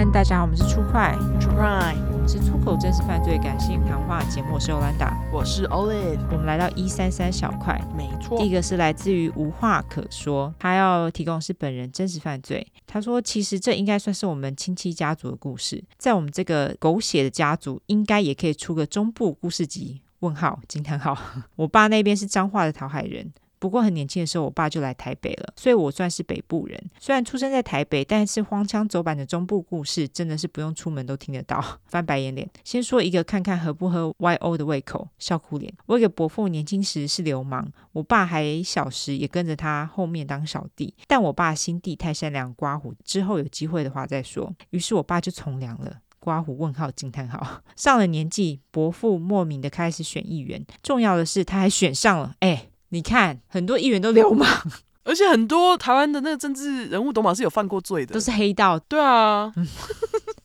安，大家好，我们是出快。出快，我们是出口真实犯罪感性谈话节目，我是欧兰达，我是 Olive，我们来到一三三小块，没错，第一个是来自于无话可说，他要提供是本人真实犯罪，他说其实这应该算是我们亲戚家族的故事，在我们这个狗血的家族，应该也可以出个中部故事集，问号惊叹号，我爸那边是彰化的桃海人。不过很年轻的时候，我爸就来台北了，所以我算是北部人。虽然出生在台北，但是荒腔走板的中部故事真的是不用出门都听得到。翻白眼脸，先说一个看看合不合 YO 的胃口，笑哭脸。我有个伯父年轻时是流氓，我爸还小时也跟着他后面当小弟，但我爸心地太善良，刮胡之后有机会的话再说。于是我爸就从良了，刮胡问号惊叹号。上了年纪，伯父莫名的开始选议员，重要的是他还选上了，哎。你看，很多议员都流氓，而且很多台湾的那个政治人物，都马是有犯过罪的，都是黑道。对啊，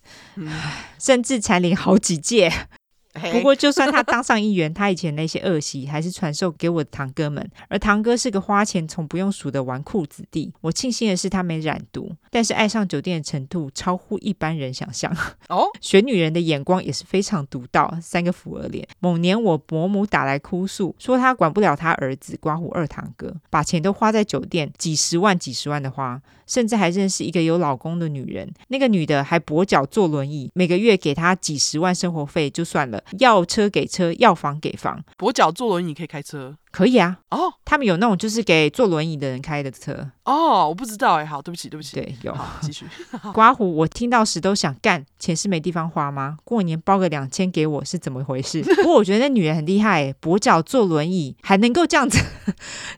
甚至蝉联好几届。不过，就算他当上议员，他以前那些恶习还是传授给我的堂哥们。而堂哥是个花钱从不用数的纨绔子弟。我庆幸的是他没染毒，但是爱上酒店的程度超乎一般人想象。哦，选女人的眼光也是非常独到。三个福儿脸。某年我伯母打来哭诉，说她管不了她儿子刮胡二堂哥，把钱都花在酒店，几十万几十万的花，甚至还认识一个有老公的女人。那个女的还跛脚坐轮椅，每个月给他几十万生活费就算了。要车给车，要房给房。跛脚坐轮椅可以开车？可以啊。哦，他们有那种就是给坐轮椅的人开的车。哦，我不知道哎。好，对不起，对不起。对，有。继续。刮胡，我听到时都想干，钱是没地方花吗？过年包个两千给我是怎么回事？不过我觉得那女人很厉害，跛脚坐轮椅还能够这样子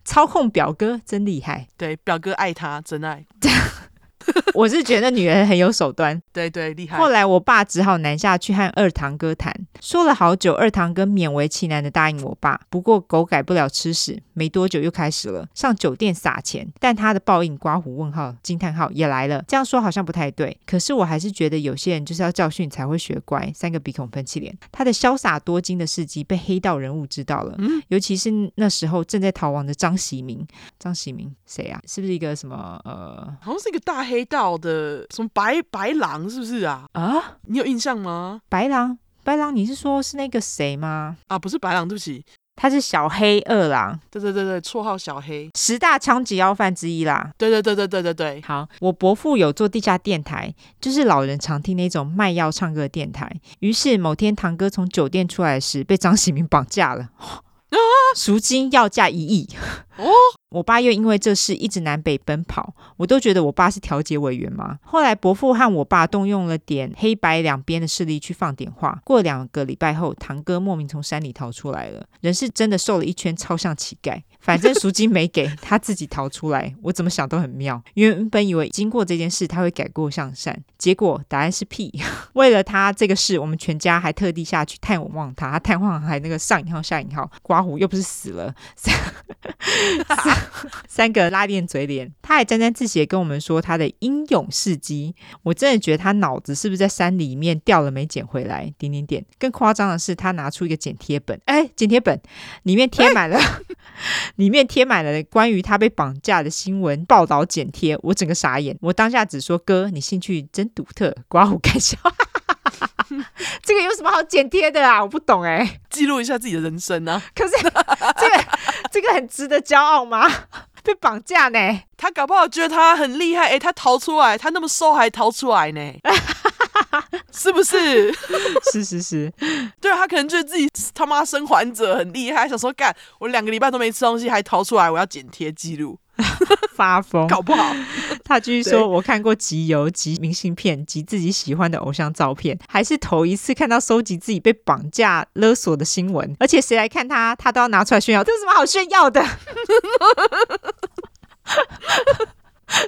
操控表哥，真厉害。对，表哥爱她，真爱。我是觉得女人很有手段，对对，厉害。后来我爸只好南下去和二堂哥谈，说了好久，二堂哥勉为其难的答应我爸。不过狗改不了吃屎，没多久又开始了上酒店撒钱，但他的报应刮胡问号惊叹号也来了。这样说好像不太对，可是我还是觉得有些人就是要教训才会学乖。三个鼻孔喷气脸，他的潇洒多金的事迹被黑道人物知道了，嗯，尤其是那时候正在逃亡的张喜明。张喜明谁啊？是不是一个什么呃？好像是一个大黑。黑道的什么白白狼是不是啊？啊，你有印象吗？白狼，白狼，你是说是那个谁吗？啊，不是白狼，对不起，他是小黑二郎。对对对对，绰号小黑，十大枪击要犯之一啦。对对对对对对对。好，我伯父有做地下电台，就是老人常听那种卖药唱歌的电台。于是某天堂哥从酒店出来时，被张喜明绑架了，啊，赎金要价一亿。哦。我爸又因为这事一直南北奔跑，我都觉得我爸是调解委员嘛。后来伯父和我爸动用了点黑白两边的势力去放点话。过两个礼拜后，堂哥莫名从山里逃出来了，人是真的瘦了一圈，超像乞丐。反正赎金没给，他自己逃出来。我怎么想都很妙。原本以为经过这件事他会改过向善，结果答案是屁。为了他这个事，我们全家还特地下去探望他。他探望还那个上引号下引号，刮胡又不是死了。三三个拉链嘴脸，他还沾沾自喜跟我们说他的英勇事迹。我真的觉得他脑子是不是在山里面掉了没捡回来？点点点。更夸张的是，他拿出一个剪贴本，哎，剪贴本里面贴满了，里面贴满了关于他被绑架的新闻报道剪贴。我整个傻眼，我当下只说哥，你兴趣真独特，刮胡开笑。这个有什么好剪贴的啊？我不懂哎、欸，记录一下自己的人生呢、啊？可是 这个这个很值得骄傲吗？被绑架呢？他搞不好觉得他很厉害哎、欸，他逃出来，他那么瘦还逃出来呢？是不是？是是是，对啊，他可能觉得自己他妈生还者很厉害，想说干我两个礼拜都没吃东西还逃出来，我要剪贴记录。发疯，搞不好。他继续说：“我看过集邮、集明信片、集自己喜欢的偶像照片，还是头一次看到收集自己被绑架勒索的新闻。而且谁来看他，他都要拿出来炫耀。这有什么好炫耀的？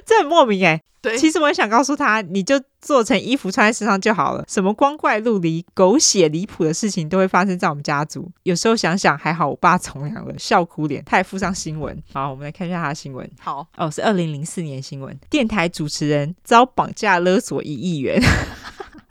这很莫名哎、欸。”对，其实我也想告诉他，你就做成衣服穿在身上就好了。什么光怪陆离、狗血离谱的事情都会发生在我们家族。有时候想想，还好我爸从良了，笑哭脸。他还附上新闻。好，我们来看一下他的新闻。好，哦，是二零零四年新闻，电台主持人遭绑架勒索一亿元。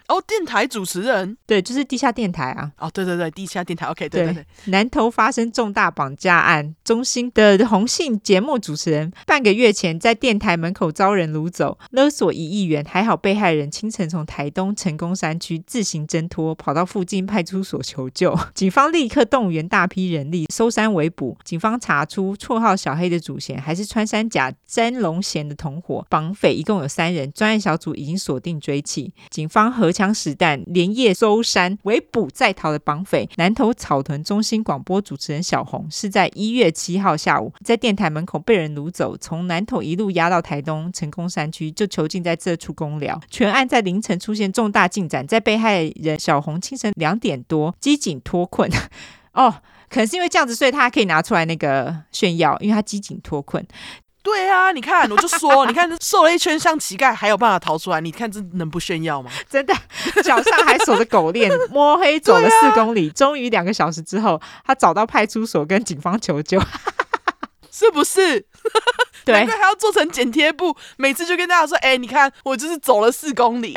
哦，电台主持人，对，就是地下电台啊。哦，对对对，地下电台。OK，对对对。南投发生重大绑架案，中心的红杏节目主持人半个月前在电台门口遭人掳走，勒索一亿元，还好被害人清晨从台东成功山区自行挣脱，跑到附近派出所求救。警方立刻动员大批人力搜山围捕。警方查出绰号小黑的主嫌还是穿山甲詹龙贤的同伙，绑匪一共有三人，专案小组已经锁定追缉。警方荷枪实弹，连夜搜山围捕在逃的绑匪。南投草屯中心广播主持人小红是在一月七号下午在电台门口被人掳走，从南投一路押到台东成功山区，就囚禁在这处公寮。全案在凌晨出现重大进展，在被害人小红清晨两点多机警脱困，哦，可能是因为这样子，所以他可以拿出来那个炫耀，因为他机警脱困。对啊，你看，我就说，你看，瘦了一圈像乞丐，还有办法逃出来？你看这能不炫耀吗？真的，脚上还锁着狗链，摸黑走了四公里，啊、终于两个小时之后，他找到派出所跟警方求救，是不是？对，难怪还要做成剪贴布，每次就跟大家说，哎，你看，我就是走了四公里。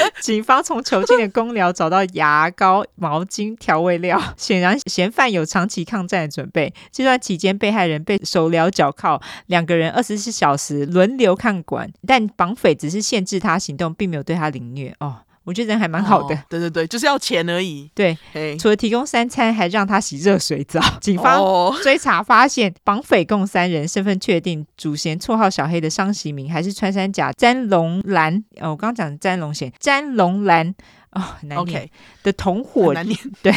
警方从囚禁的公寮找到牙膏、毛巾、调味料，显然嫌犯有长期抗战的准备。这段期间，被害人被手镣脚铐，两个人二十四小时轮流看管，但绑匪只是限制他行动，并没有对他凌虐哦。我觉得人还蛮好的，哦，对对对，就是要钱而已。对，除了提供三餐，还让他洗热水澡。警方追查发现，绑匪共三人，身份确定，主嫌绰号小黑的商喜明还是穿山甲詹龙兰。哦，我刚刚讲的詹龙贤，詹龙兰。哦，难念 Okay. 的同伙对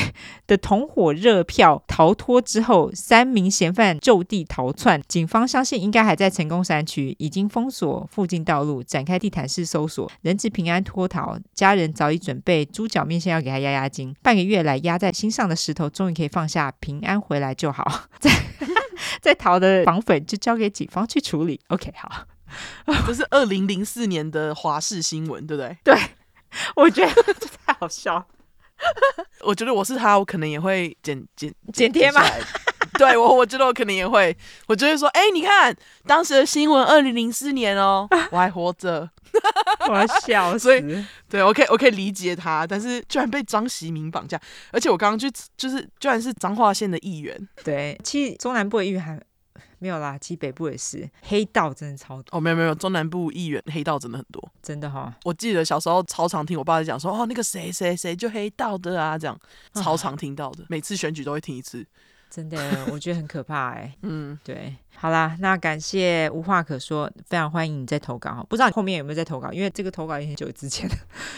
的同伙热票逃脱之后，三名嫌犯就地逃窜。警方相信应该还在成功山区，已经封锁附近道路，展开地毯式搜索。人质平安脱逃，家人早已准备猪脚面线要给他压压惊。半个月来压在心上的石头终于可以放下，平安回来就好。在 在逃的绑匪就交给警方去处理。OK，好，这是二零零四年的华视新闻，对不对？对。我觉得这太好笑。我觉得我是他，我可能也会剪剪剪贴吗？对我，我觉得我可能也会。我就会说，哎、欸，你看当时的新闻，二零零四年哦，我还活着，我要笑死。所以，对我可以，我可以理解他。但是，居然被张喜明绑架，而且我刚刚就就是，居然是彰化县的议员。对，其实中南部的议员还。没有啦，其实北部也是黑道，真的超多。哦，没有没有，中南部议员黑道真的很多，真的哈、哦。我记得小时候超常听我爸在讲说，哦，那个谁谁谁就黑道的啊，这样超常听到的，啊、每次选举都会听一次。真的，我觉得很可怕哎。嗯，对。好啦，那感谢无话可说，非常欢迎你再投稿。不知道你后面有没有在投稿，因为这个投稿也很久之前，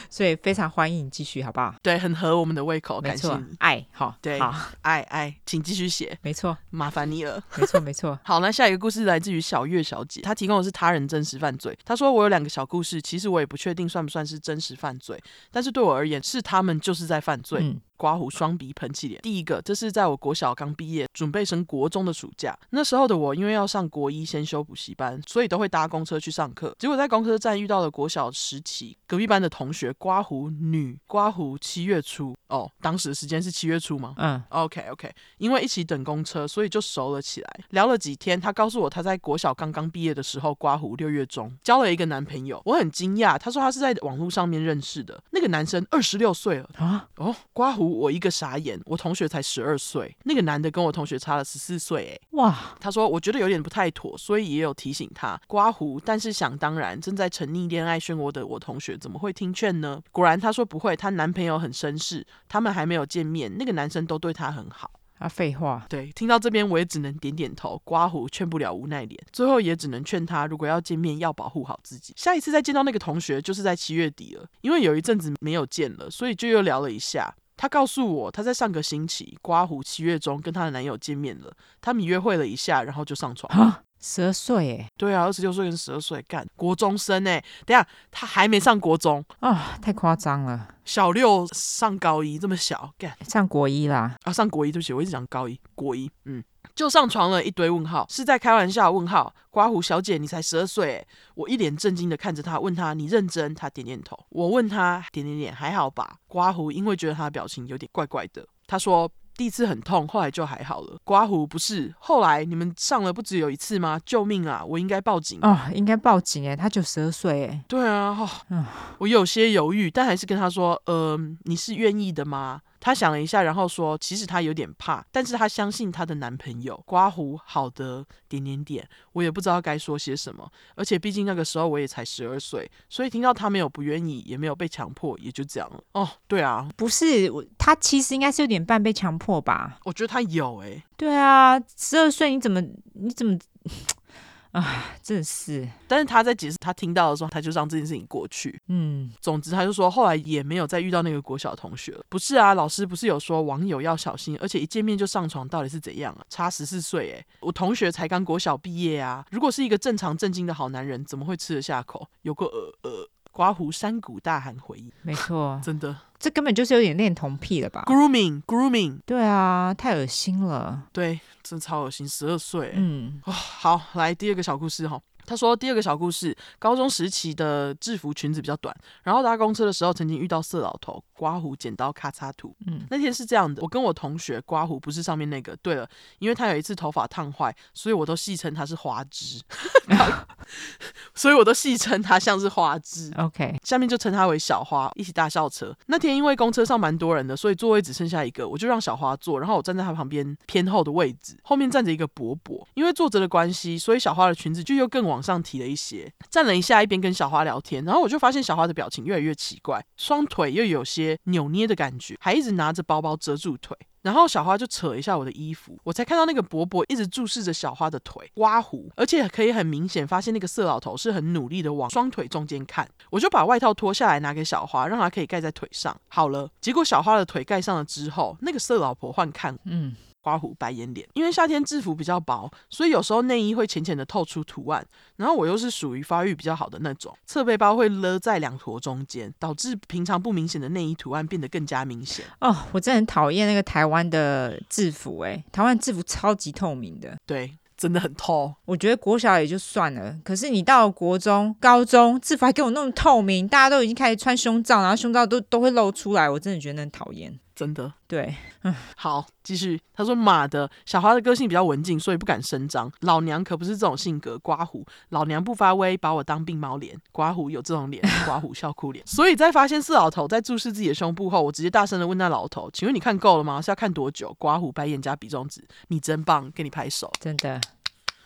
所以非常欢迎你继续，好不好？对，很合我们的胃口，没错，感谢你。爱，好，对，好，爱爱，请继续写，没错，麻烦你了，没错，没错。好，那下一个故事来自于小月小姐，她提供的是他人真实犯罪。她说我有两个小故事，其实我也不确定算不算是真实犯罪，但是对我而言，是他们就是在犯罪。嗯刮胡双鼻喷气脸。第一个，这是在我国小刚毕业，准备升国中的暑假。那时候的我，因为要上国一先修补习班，所以都会搭公车去上课。结果在公车站遇到了国小时期隔壁班的同学，刮胡女，刮胡七月初。哦，当时的时间是七月初吗？嗯，OK OK。因为一起等公车，所以就熟了起来。聊了几天，他告诉我他在国小刚刚毕业的时候刮胡六月中交了一个男朋友。我很惊讶，他说他是在网络上面认识的。那个男生二十六岁了啊！哦，刮胡。我一个傻眼，我同学才十二岁，那个男的跟我同学差了十四岁，哎，哇！他说我觉得有点不太妥，所以也有提醒他刮胡。但是想当然，正在沉溺恋爱漩涡的我同学怎么会听劝呢？果然，他说不会，她男朋友很绅士，他们还没有见面，那个男生都对她很好。啊，废话。对，听到这边我也只能点点头。刮胡劝不了无奈脸，最后也只能劝他，如果要见面，要保护好自己。下一次再见到那个同学，就是在七月底了，因为有一阵子没有见了，所以就又聊了一下。她告诉我，她在上个星期刮胡七月中跟她的男友见面了，他们约会了一下，然后就上床。啊，十二岁哎？对啊，二十六岁跟十二岁干国中生哎？等下他还没上国中啊，太夸张了。小六上高一这么小干上国一啦？啊，上国一对不起，我一直讲高一国一，嗯。就上床了，一堆问号，是在开玩笑？问号，刮胡小姐，你才十二岁？我一脸震惊的看着他，问他，你认真？他点点头。我问他，点点点，还好吧？刮胡因为觉得他的表情有点怪怪的，他说第一次很痛，后来就还好了。刮胡不是，后来你们上了不只有一次吗？救命啊！我应该报警哦，应该报警哎，他九十二岁哎。对啊，我有些犹豫，但还是跟他说，呃，你是愿意的吗？她想了一下，然后说：“其实她有点怕，但是她相信她的男朋友。”刮胡好的点点点，我也不知道该说些什么。而且毕竟那个时候我也才十二岁，所以听到他没有不愿意，也没有被强迫，也就这样了。哦，对啊，不是，他其实应该是有点半被强迫吧？我觉得他有诶、欸。对啊，十二岁你怎么你怎么？啊，真是！但是他在解释他听到的时候，他就让这件事情过去。嗯，总之他就说，后来也没有再遇到那个国小同学了。不是啊，老师不是有说网友要小心，而且一见面就上床，到底是怎样啊？差十四岁哎，我同学才刚国小毕业啊。如果是一个正常正经的好男人，怎么会吃得下口？有个呃呃，刮胡山谷大喊回忆，没错，真的。这根本就是有点恋童癖了吧？Grooming，Grooming，对啊，太恶心了。对，真超恶心，十二岁。嗯，哦，好，来第二个小故事哈。他说：“第二个小故事，高中时期的制服裙子比较短，然后搭公车的时候，曾经遇到色老头，刮胡剪刀咔嚓图。嗯，那天是这样的，我跟我同学刮胡不是上面那个。对了，因为他有一次头发烫坏，所以我都戏称他是花枝，所以我都戏称他像是花枝。OK，下面就称他为小花，一起搭校车。那天因为公车上蛮多人的，所以座位只剩下一个，我就让小花坐，然后我站在他旁边偏后的位置，后面站着一个伯伯。因为坐着的关系，所以小花的裙子就又更往。”往上提了一些，站了一下，一边跟小花聊天，然后我就发现小花的表情越来越奇怪，双腿又有些扭捏的感觉，还一直拿着包包遮住腿。然后小花就扯一下我的衣服，我才看到那个伯伯一直注视着小花的腿，刮胡，而且可以很明显发现那个色老头是很努力的往双腿中间看。我就把外套脱下来拿给小花，让她可以盖在腿上。好了，结果小花的腿盖上了之后，那个色老婆换看，嗯。刮胡白眼脸，因为夏天制服比较薄，所以有时候内衣会浅浅的透出图案。然后我又是属于发育比较好的那种，侧背包会勒在两坨中间，导致平常不明显的内衣图案变得更加明显。哦，我真的很讨厌那个台湾的制服，哎，台湾制服超级透明的，对，真的很透。我觉得国小也就算了，可是你到国中、高中制服还给我那么透明，大家都已经开始穿胸罩，然后胸罩都都会露出来，我真的觉得很讨厌。真的对，好，继续。他说：“马的，小花的个性比较文静，所以不敢声张。老娘可不是这种性格，刮胡。老娘不发威，把我当病猫脸。刮胡有这种脸，刮胡笑哭脸。所以在发现四老头在注视自己的胸部后，我直接大声的问那老头：请问你看够了吗？是要看多久？刮胡白眼加比中指，你真棒，给你拍手。真的。”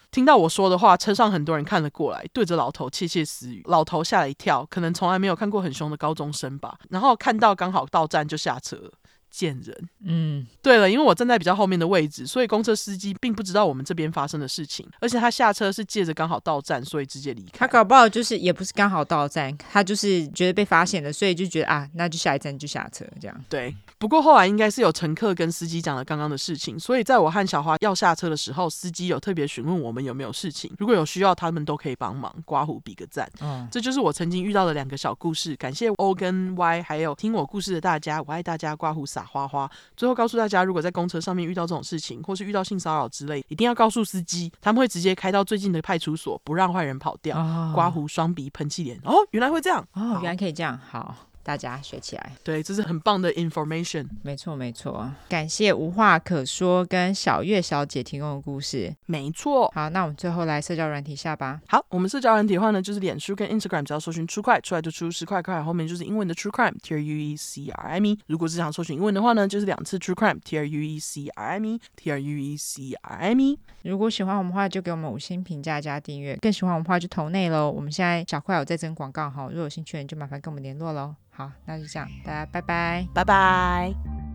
听到我说的话，车上很多人看了过来，对着老头窃窃私语。老头吓了一跳，可能从来没有看过很凶的高中生吧。然后看到刚好到站就下车了。贱人，嗯，对了，因为我站在比较后面的位置，所以公车司机并不知道我们这边发生的事情，而且他下车是借着刚好到站，所以直接离开。他搞不好就是也不是刚好到站，他就是觉得被发现了，所以就觉得啊，那就下一站就下车这样。对，不过后来应该是有乘客跟司机讲了刚刚的事情，所以在我和小花要下车的时候，司机有特别询问我们有没有事情，如果有需要，他们都可以帮忙。刮胡比个赞，嗯，这就是我曾经遇到的两个小故事，感谢 O 跟 Y，还有听我故事的大家，我爱大家，刮胡撒花花。最后告诉大家，如果在公车上面遇到这种事情，或是遇到性骚扰之类，一定要告诉司机，他们会直接开到最近的派出所，不让坏人跑掉。哦、刮胡双鼻喷气脸，哦，原来会这样，哦，原来可以这样，好。大家学起来，对，这是很棒的 information。没错，没错。感谢无话可说跟小月小姐提供的故事。没错。好，那我们最后来社交软体下吧。好，我们社交软体的话呢，就是脸书跟 Instagram，只要搜寻 True Crime 出来就出十块块，后面就是英文的 True Crime，T R U E C R I M E。如果是想搜寻英文的话呢，就是两次 True Crime，T R U E C R I M E，T R U E C R I M E。如果喜欢我们的话，就给我们五星评价加订阅。更喜欢我们的话，就投内喽。我们现在小块有在征广告哈，如果有兴趣的人就麻烦跟我们联络喽。好，那就这样，大家拜拜，拜拜。